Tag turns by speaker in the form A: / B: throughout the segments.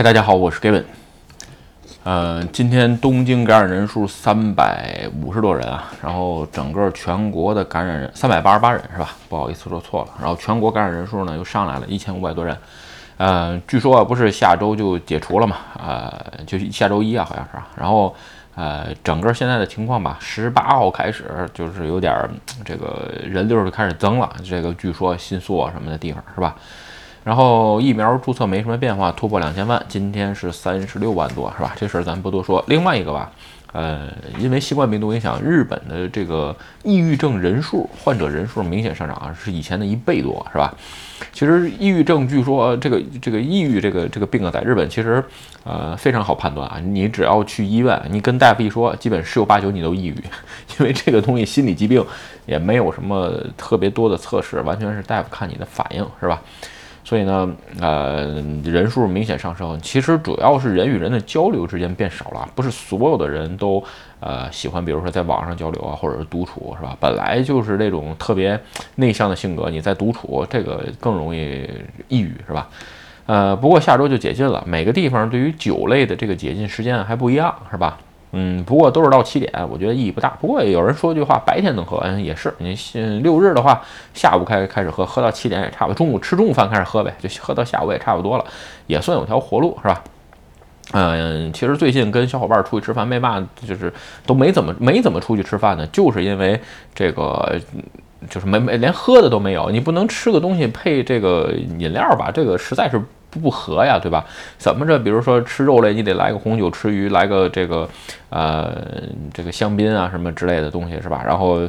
A: 嗨，大家好，我是 Gavin。呃，今天东京感染人数三百五十多人啊，然后整个全国的感染人三百八十八人是吧？不好意思说错了。然后全国感染人数呢又上来了一千五百多人。呃，据说啊不是下周就解除了嘛？呃，就是下周一啊，好像是啊。然后呃，整个现在的情况吧，十八号开始就是有点儿这个人流就开始增了。这个据说新宿啊什么的地方是吧？然后疫苗注册没什么变化，突破两千万，今天是三十六万多，是吧？这事儿咱不多说。另外一个吧，呃，因为新冠病毒影响，日本的这个抑郁症人数、患者人数明显上涨啊，是以前的一倍多，是吧？其实抑郁症，据说这个这个抑郁这个这个病啊，在日本其实呃非常好判断啊，你只要去医院，你跟大夫一说，基本十有八九你都抑郁，因为这个东西心理疾病也没有什么特别多的测试，完全是大夫看你的反应，是吧？所以呢，呃，人数明显上升。其实主要是人与人的交流之间变少了，不是所有的人都呃喜欢，比如说在网上交流啊，或者是独处，是吧？本来就是那种特别内向的性格，你在独处，这个更容易抑郁，是吧？呃，不过下周就解禁了，每个地方对于酒类的这个解禁时间还不一样，是吧？嗯，不过都是到七点，我觉得意义不大。不过有人说句话，白天能喝，嗯，也是。你六日的话，下午开开始喝，喝到七点也差不多。中午吃中午饭开始喝呗，就喝到下午也差不多了，也算有条活路，是吧？嗯，其实最近跟小伙伴出去吃饭，没嘛，就是都没怎么没怎么出去吃饭呢，就是因为这个，就是没没连喝的都没有。你不能吃个东西配这个饮料吧？这个实在是。不不合呀，对吧？怎么着？比如说吃肉类，你得来个红酒；吃鱼来个这个，呃，这个香槟啊什么之类的东西，是吧？然后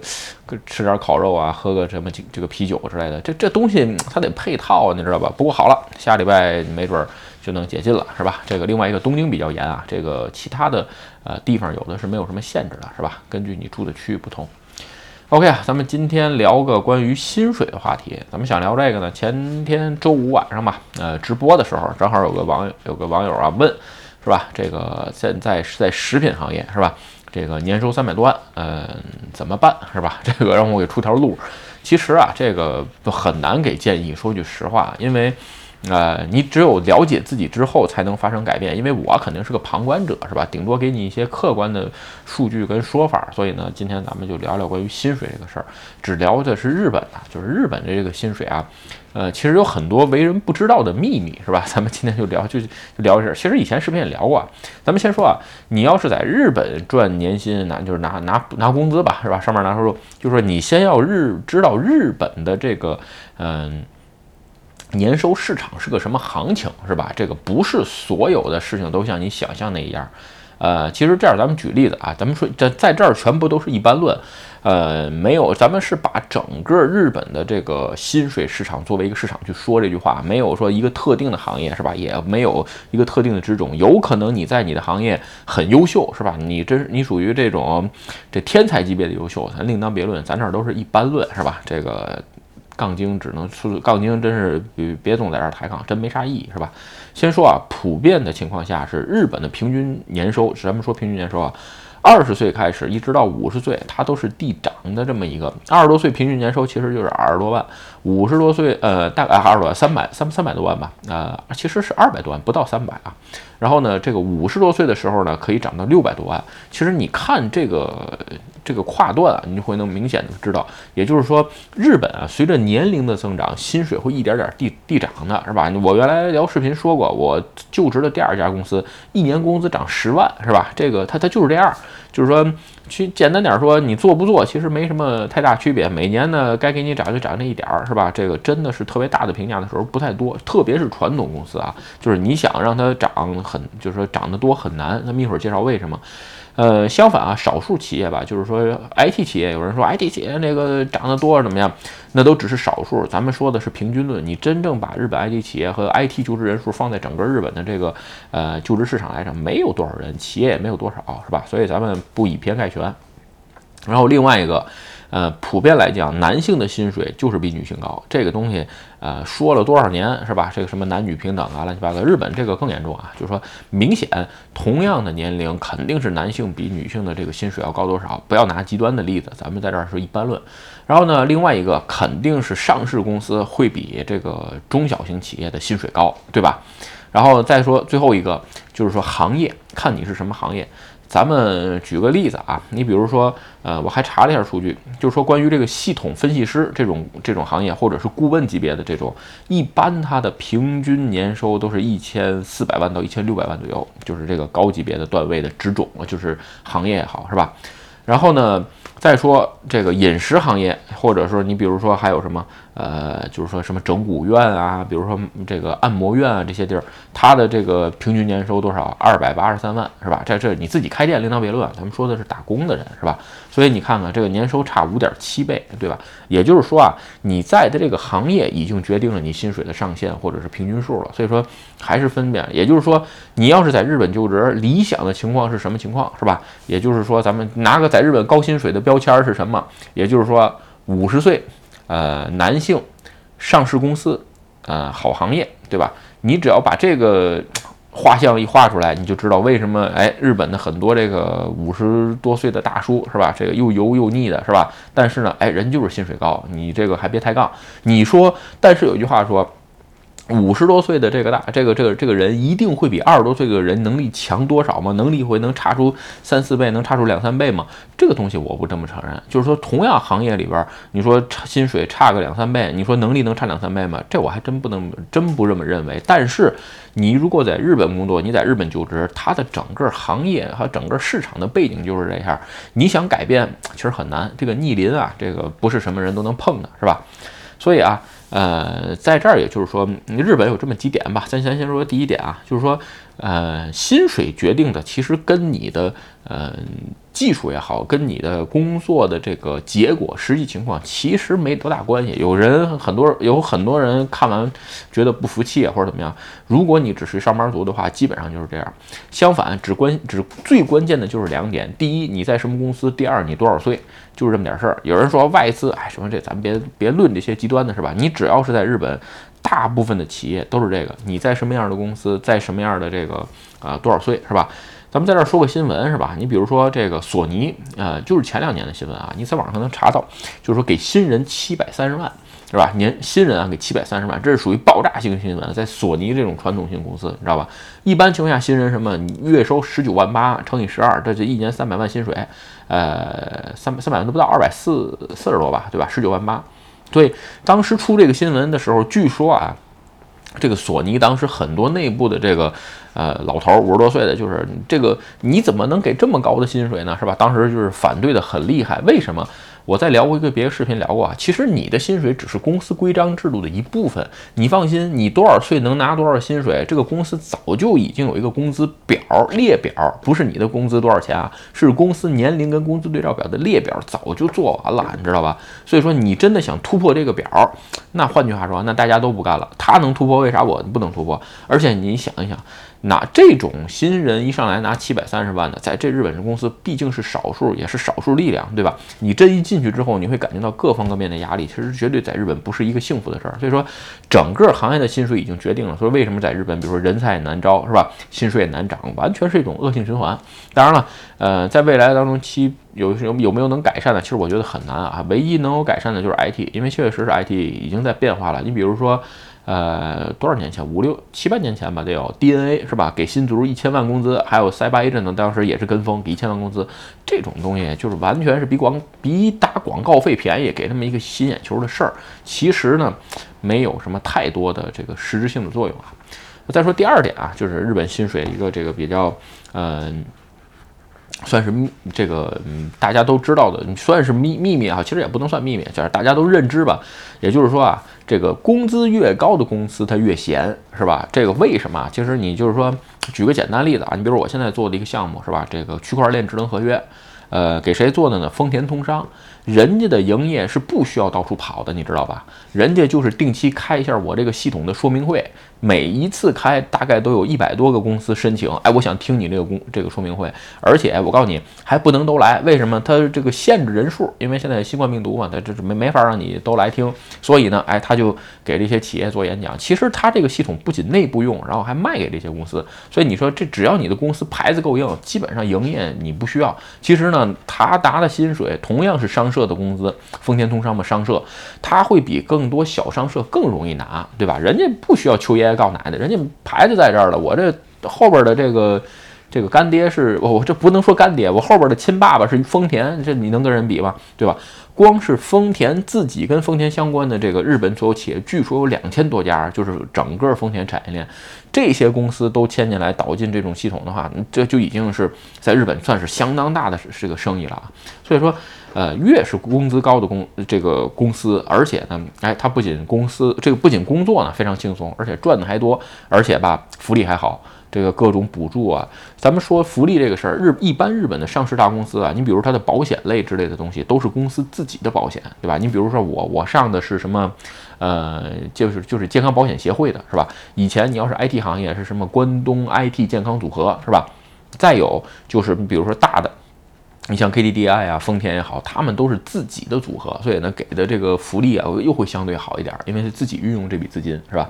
A: 吃点烤肉啊，喝个什么这个啤酒之类的，这这东西它得配套，你知道吧？不过好了，下礼拜没准就能解禁了，是吧？这个另外一个东京比较严啊，这个其他的呃地方有的是没有什么限制的，是吧？根据你住的区域不同。OK 啊，咱们今天聊个关于薪水的话题。咱们想聊这个呢，前天周五晚上吧，呃，直播的时候，正好有个网友有个网友啊问，是吧？这个现在是在食品行业，是吧？这个年收三百多万，嗯，怎么办，是吧？这个让我给出条路。其实啊，这个很难给建议。说句实话，因为。呃，你只有了解自己之后，才能发生改变。因为我肯定是个旁观者，是吧？顶多给你一些客观的数据跟说法。所以呢，今天咱们就聊聊关于薪水这个事儿。只聊的是日本的，就是日本的这个薪水啊。呃，其实有很多为人不知道的秘密，是吧？咱们今天就聊，就就聊这儿。其实以前视频也聊过。咱们先说啊，你要是在日本赚年薪，拿就是拿拿拿工资吧，是吧？上面拿收入，就是说你先要日知道日本的这个，嗯。年收市场是个什么行情，是吧？这个不是所有的事情都像你想象那样。呃，其实这样，咱们举例子啊，咱们说在在这儿全部都是一般论，呃，没有，咱们是把整个日本的这个薪水市场作为一个市场去说这句话，没有说一个特定的行业，是吧？也没有一个特定的职种，有可能你在你的行业很优秀，是吧？你真你属于这种这天才级别的优秀，咱另当别论，咱这儿都是一般论，是吧？这个。杠精只能出杠精，真是别别总在这儿抬杠，真没啥意义，是吧？先说啊，普遍的情况下是日本的平均年收，咱们说平均年收啊，二十岁开始一直到五十岁，它都是递涨的这么一个。二十多岁平均年收其实就是二十多万，五十多岁呃大概二十多万，三百三三百多万吧，呃其实是二百多万，不到三百啊。然后呢，这个五十多岁的时候呢，可以涨到六百多万。其实你看这个。这个跨段啊，你就会能明显的知道，也就是说，日本啊，随着年龄的增长，薪水会一点点递递涨的，是吧？我原来聊视频说过，我就职的第二家公司，一年工资涨十万，是吧？这个它它就是这样，就是说，去简单点说，你做不做，其实没什么太大区别。每年呢，该给你涨就涨那一点儿，是吧？这个真的是特别大的评价的时候不太多，特别是传统公司啊，就是你想让它涨很，就是说涨得多很难。咱们一会儿介绍为什么。呃，相反啊，少数企业吧，就是说 IT 企业，有人说 IT 企业那个涨得多怎么样？那都只是少数，咱们说的是平均论。你真正把日本 IT 企业和 IT 就职人数放在整个日本的这个呃就职市场来讲，没有多少人，企业也没有多少，是吧？所以咱们不以偏概全。然后另外一个。呃，普遍来讲，男性的薪水就是比女性高。这个东西，呃，说了多少年是吧？这个什么男女平等啊，乱七八糟。日本这个更严重啊，就是说明显同样的年龄，肯定是男性比女性的这个薪水要高多少。不要拿极端的例子，咱们在这儿说一般论。然后呢，另外一个肯定是上市公司会比这个中小型企业的薪水高，对吧？然后再说最后一个，就是说行业，看你是什么行业。咱们举个例子啊，你比如说，呃，我还查了一下数据，就是说关于这个系统分析师这种这种行业，或者是顾问级别的这种，一般它的平均年收都是一千四百万到一千六百万左右，就是这个高级别的段位的职种，就是行业也好，是吧？然后呢，再说这个饮食行业，或者说你比如说还有什么？呃，就是说什么整骨院啊，比如说这个按摩院啊，这些地儿，它的这个平均年收多少？二百八十三万，是吧？这这你自己开店另当别论，咱们说的是打工的人，是吧？所以你看看这个年收差五点七倍，对吧？也就是说啊，你在的这个行业已经决定了你薪水的上限或者是平均数了。所以说还是分辨，也就是说，你要是在日本就职，理想的情况是什么情况，是吧？也就是说，咱们拿个在日本高薪水的标签是什么？也就是说，五十岁。呃，男性，上市公司，呃，好行业，对吧？你只要把这个画像一画出来，你就知道为什么哎，日本的很多这个五十多岁的大叔是吧？这个又油又腻的是吧？但是呢，哎，人就是薪水高，你这个还别抬杠。你说，但是有句话说。五十多岁的这个大这个这个这个人一定会比二十多岁的人能力强多少吗？能力会能差出三四倍，能差出两三倍吗？这个东西我不这么承认。就是说，同样行业里边，你说差薪水差个两三倍，你说能力能差两三倍吗？这我还真不能真不这么认为。但是，你如果在日本工作，你在日本就职，它的整个行业和整个市场的背景就是这样，你想改变其实很难。这个逆鳞啊，这个不是什么人都能碰的，是吧？所以啊。呃，在这儿，也就是说，日本有这么几点吧。咱先先说第一点啊，就是说，呃，薪水决定的其实跟你的呃技术也好，跟你的工作的这个结果实际情况其实没多大关系。有人很多有很多人看完觉得不服气啊，或者怎么样。如果你只是上班族的话，基本上就是这样。相反，只关 只最关键的就是两点：第一，你在什么公司；第二，你多少岁。就是这么点事儿。有人说外资，哎，什么这咱们别别论这些极端的是吧？你只要是在日本，大部分的企业都是这个。你在什么样的公司，在什么样的这个啊多少岁是吧？咱们在这儿说个新闻是吧？你比如说这个索尼，呃，就是前两年的新闻啊，你在网上能查到，就是说给新人七百三十万。是吧？年新人啊，给七百三十万，这是属于爆炸性新闻。在索尼这种传统性公司，你知道吧？一般情况下，新人什么，你月收十九万八乘以十二，这就一年三百万薪水，呃，三三百万都不到，二百四四十多吧，对吧？十九万八。对当时出这个新闻的时候，据说啊，这个索尼当时很多内部的这个呃老头五十多岁的，就是这个你怎么能给这么高的薪水呢？是吧？当时就是反对的很厉害。为什么？我在聊过一个别的视频聊过啊，其实你的薪水只是公司规章制度的一部分。你放心，你多少岁能拿多少薪水，这个公司早就已经有一个工资表列表，不是你的工资多少钱啊，是公司年龄跟工资对照表的列表，早就做完了，你知道吧？所以说你真的想突破这个表，那换句话说，那大家都不干了。他能突破，为啥我不能突破？而且你想一想。拿这种新人一上来拿七百三十万的，在这日本公司毕竟是少数，也是少数力量，对吧？你这一进去之后，你会感觉到各方各面的压力，其实绝对在日本不是一个幸福的事儿。所以说，整个行业的薪水已经决定了。所以为什么在日本，比如说人才难招，是吧？薪水也难涨，完全是一种恶性循环。当然了，呃，在未来当中，期有有有没有能改善的？其实我觉得很难啊。唯一能有改善的就是 IT，因为确确实实 IT 已经在变化了。你比如说。呃，多少年前？五六七八年前吧，得有 DNA 是吧？给新族一千万工资，还有塞巴伊阵呢，当时也是跟风，给一千万工资。这种东西就是完全是比广比打广告费便宜，给他们一个吸眼球的事儿。其实呢，没有什么太多的这个实质性的作用啊。再说第二点啊，就是日本薪水一个这个比较，嗯。算是这个嗯，大家都知道的，算是秘秘密啊，其实也不能算秘密，就是大家都认知吧。也就是说啊，这个工资越高的公司它越闲，是吧？这个为什么？其实你就是说，举个简单例子啊，你比如我现在做的一个项目，是吧？这个区块链智能合约，呃，给谁做的呢？丰田通商。人家的营业是不需要到处跑的，你知道吧？人家就是定期开一下我这个系统的说明会，每一次开大概都有一百多个公司申请。哎，我想听你这个公这个说明会，而且我告诉你还不能都来，为什么？他这个限制人数，因为现在新冠病毒嘛，他这是没没法让你都来听。所以呢，哎，他就给这些企业做演讲。其实他这个系统不仅内部用，然后还卖给这些公司。所以你说这只要你的公司牌子够硬，基本上营业你不需要。其实呢，他拿的薪水同样是商。社的工资，丰田通商嘛商社，他会比更多小商社更容易拿，对吧？人家不需要求烟爷告奶奶，人家牌子在这儿了，我这后边的这个。这个干爹是我我，这不能说干爹，我后边的亲爸爸是丰田，这你能跟人比吗？对吧？光是丰田自己跟丰田相关的这个日本所有企业，据说有两千多家，就是整个丰田产业链，这些公司都牵进来导进这种系统的话，这就已经是在日本算是相当大的这个生意了啊。所以说，呃，越是工资高的公这个公司，而且呢，哎，它不仅公司这个不仅工作呢非常轻松，而且赚的还多，而且吧福利还好。这个各种补助啊，咱们说福利这个事儿，日一般日本的上市大公司啊，你比如它的保险类之类的东西，都是公司自己的保险，对吧？你比如说我，我上的是什么，呃，就是就是健康保险协会的，是吧？以前你要是 IT 行业是什么关东 IT 健康组合，是吧？再有就是比如说大的，你像 KDDI 啊、丰田也好，他们都是自己的组合，所以呢给的这个福利啊又会相对好一点，因为是自己运用这笔资金，是吧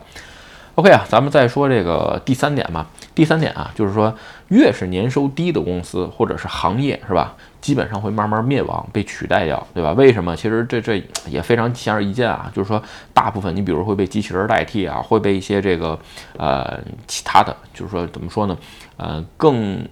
A: ？OK 啊，咱们再说这个第三点吧。第三点啊，就是说，越是年收低的公司或者是行业，是吧？基本上会慢慢灭亡，被取代掉，对吧？为什么？其实这这也非常显而易见啊，就是说，大部分你比如会被机器人代替啊，会被一些这个呃其他的，就是说怎么说呢？呃，更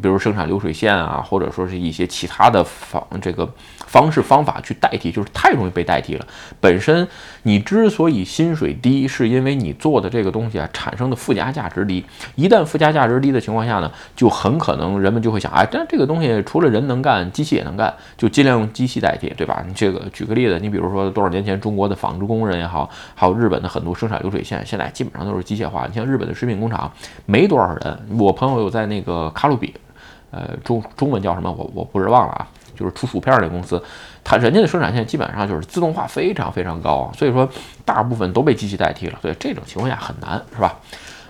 A: 比如生产流水线啊，或者说是一些其他的方这个。方式方法去代替，就是太容易被代替了。本身你之所以薪水低，是因为你做的这个东西啊产生的附加价值低。一旦附加价值低的情况下呢，就很可能人们就会想，哎，但这个东西除了人能干，机器也能干，就尽量用机器代替，对吧？你这个举个例子，你比如说多少年前中国的纺织工人也好，还有日本的很多生产流水线，现在基本上都是机械化。你像日本的食品工厂，没多少人。我朋友有在那个卡路比，呃，中中文叫什么？我我不是忘了啊。就是出薯片那公司，它人家的生产线基本上就是自动化非常非常高，所以说大部分都被机器代替了，所以这种情况下很难，是吧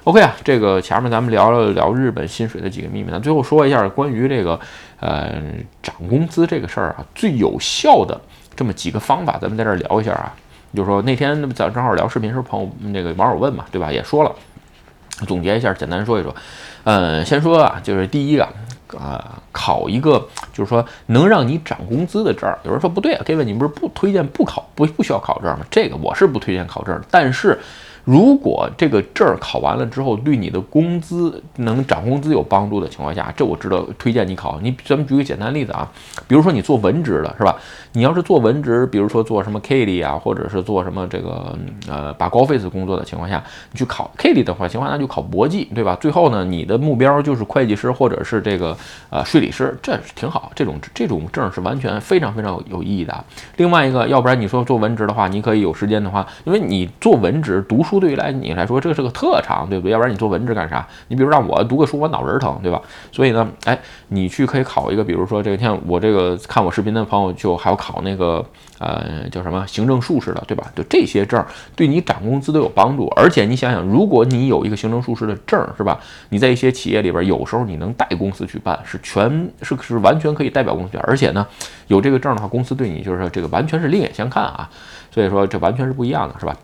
A: ？OK 啊，这个前面咱们聊了聊日本薪水的几个秘密，那最后说一下关于这个呃涨工资这个事儿啊，最有效的这么几个方法，咱们在这儿聊一下啊。就是说那天咱正好聊视频时候，朋友那个网友问嘛，对吧？也说了，总结一下，简单说一说。嗯，先说啊，就是第一个。啊，考一个就是说能让你涨工资的证儿。有人说不对啊，Kevin，你不是不推荐不考不不需要考证吗？这个我是不推荐考证，但是。如果这个证儿考完了之后，对你的工资能涨工资有帮助的情况下，这我知道推荐你考。你咱们举个简单例子啊，比如说你做文职的是吧？你要是做文职，比如说做什么 K 里啊，或者是做什么这个呃把高费子工作的情况下，你去考 K 里的话情况，那就考博记，对吧？最后呢，你的目标就是会计师或者是这个呃税理师，这是挺好。这种这种证是完全非常非常有意义的。另外一个，要不然你说做文职的话，你可以有时间的话，因为你做文职读书。对于来你来说，这个是个特长，对不对？要不然你做文职干啥？你比如让我读个书，我脑仁疼，对吧？所以呢，哎，你去可以考一个，比如说这个像我这个看我视频的朋友，就还要考那个呃叫什么行政术士的，对吧？就这些证对你涨工资都有帮助。而且你想想，如果你有一个行政术士的证，是吧？你在一些企业里边，有时候你能带公司去办，是全是是完全可以代表公司。而且呢，有这个证的话，公司对你就是说这个完全是另眼相看啊。所以说这完全是不一样的，是吧？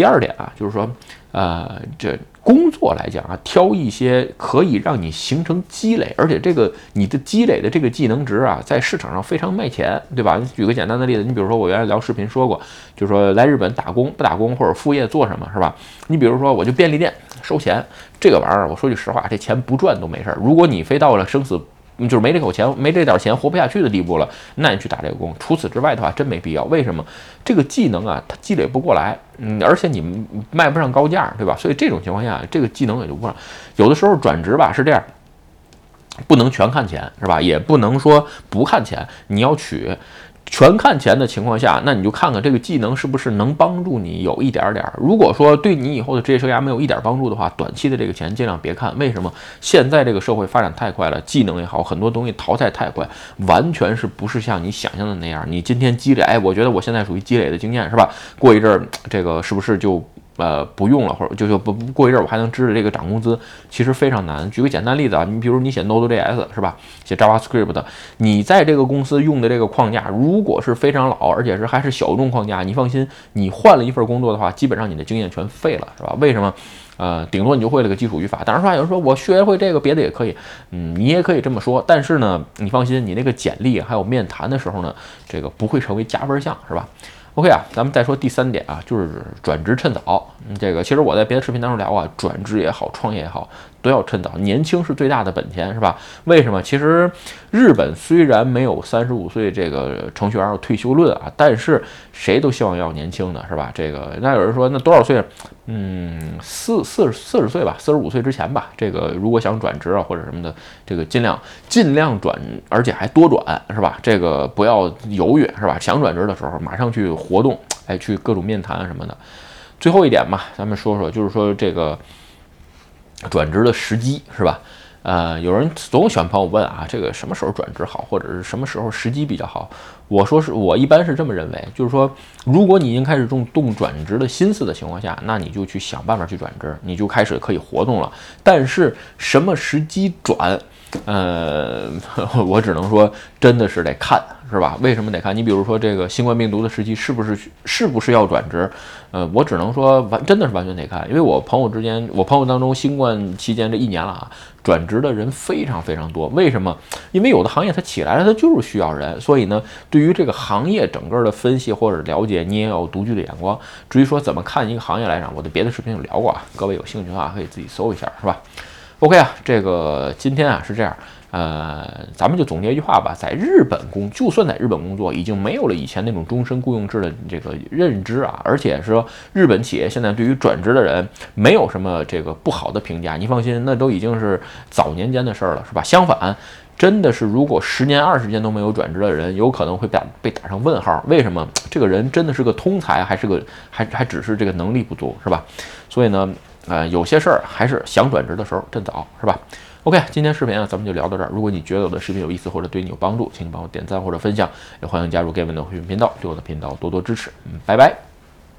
A: 第二点啊，就是说，呃，这工作来讲啊，挑一些可以让你形成积累，而且这个你的积累的这个技能值啊，在市场上非常卖钱，对吧？你举个简单的例子，你比如说我原来聊视频说过，就是说来日本打工不打工或者副业做什么，是吧？你比如说我就便利店收钱，这个玩意儿，我说句实话，这钱不赚都没事儿。如果你非到了生死。就是没这口钱，没这点钱活不下去的地步了，那你去打这个工。除此之外的话，真没必要。为什么？这个技能啊，它积累不过来，嗯，而且你卖不上高价，对吧？所以这种情况下，这个技能也就不上。有的时候转职吧是这样，不能全看钱，是吧？也不能说不看钱，你要取。全看钱的情况下，那你就看看这个技能是不是能帮助你有一点点儿。如果说对你以后的职业生涯没有一点帮助的话，短期的这个钱尽量别看。为什么？现在这个社会发展太快了，技能也好，很多东西淘汰太快，完全是不是像你想象的那样？你今天积累，哎，我觉得我现在属于积累的经验，是吧？过一阵儿，这个是不是就呃不用了，或者就就不不过一阵儿我还能支持这个涨工资，其实非常难。举个简单例子啊，你比如你写 Node.js 是吧，写 JavaScript 的，你在这个公司用的这个框架，如果是非常老，而且是还是小众框架，你放心，你换了一份工作的话，基本上你的经验全废了，是吧？为什么？呃，顶多你就会了个基础语法。当然说有人说我学会这个，别的也可以，嗯，你也可以这么说。但是呢，你放心，你那个简历还有面谈的时候呢，这个不会成为加分项，是吧？OK 啊，咱们再说第三点啊，就是转职趁早。嗯，这个其实我在别的视频当中聊啊，转职也好，创业也好。都要趁早，年轻是最大的本钱，是吧？为什么？其实日本虽然没有三十五岁这个程序员退休论啊，但是谁都希望要年轻的，是吧？这个那有人说，那多少岁？嗯，四四四十岁吧，四十五岁之前吧。这个如果想转职啊或者什么的，这个尽量尽量转，而且还多转，是吧？这个不要犹豫，是吧？想转职的时候马上去活动，哎，去各种面谈啊什么的。最后一点嘛，咱们说说，就是说这个。转职的时机是吧？呃，有人总喜欢朋友问啊，这个什么时候转职好，或者是什么时候时机比较好？我说是我一般是这么认为，就是说，如果你已经开始动动转职的心思的情况下，那你就去想办法去转职，你就开始可以活动了。但是什么时机转？呃，我只能说，真的是得看，是吧？为什么得看？你比如说这个新冠病毒的时期，是不是是不是要转职？呃，我只能说完，真的是完全得看，因为我朋友之间，我朋友当中，新冠期间这一年了啊，转职的人非常非常多。为什么？因为有的行业它起来了，它就是需要人，所以呢，对于这个行业整个的分析或者了解，你也有独具的眼光。至于说怎么看一个行业来讲，我的别的视频有聊过啊，各位有兴趣的话可以自己搜一下，是吧？OK 啊，这个今天啊是这样，呃，咱们就总结一句话吧，在日本工，就算在日本工作，已经没有了以前那种终身雇佣制的这个认知啊，而且说日本企业现在对于转职的人没有什么这个不好的评价，你放心，那都已经是早年间的事儿了，是吧？相反，真的是如果十年二十年都没有转职的人，有可能会打被打上问号，为什么？这个人真的是个通才，还是个还还只是这个能力不足，是吧？所以呢？呃，有些事儿还是想转职的时候趁早，是吧？OK，今天视频啊，咱们就聊到这儿。如果你觉得我的视频有意思或者对你有帮助，请你帮我点赞或者分享，也欢迎加入 Gavin 的会员频道，对我的频道多多支持。嗯，拜拜。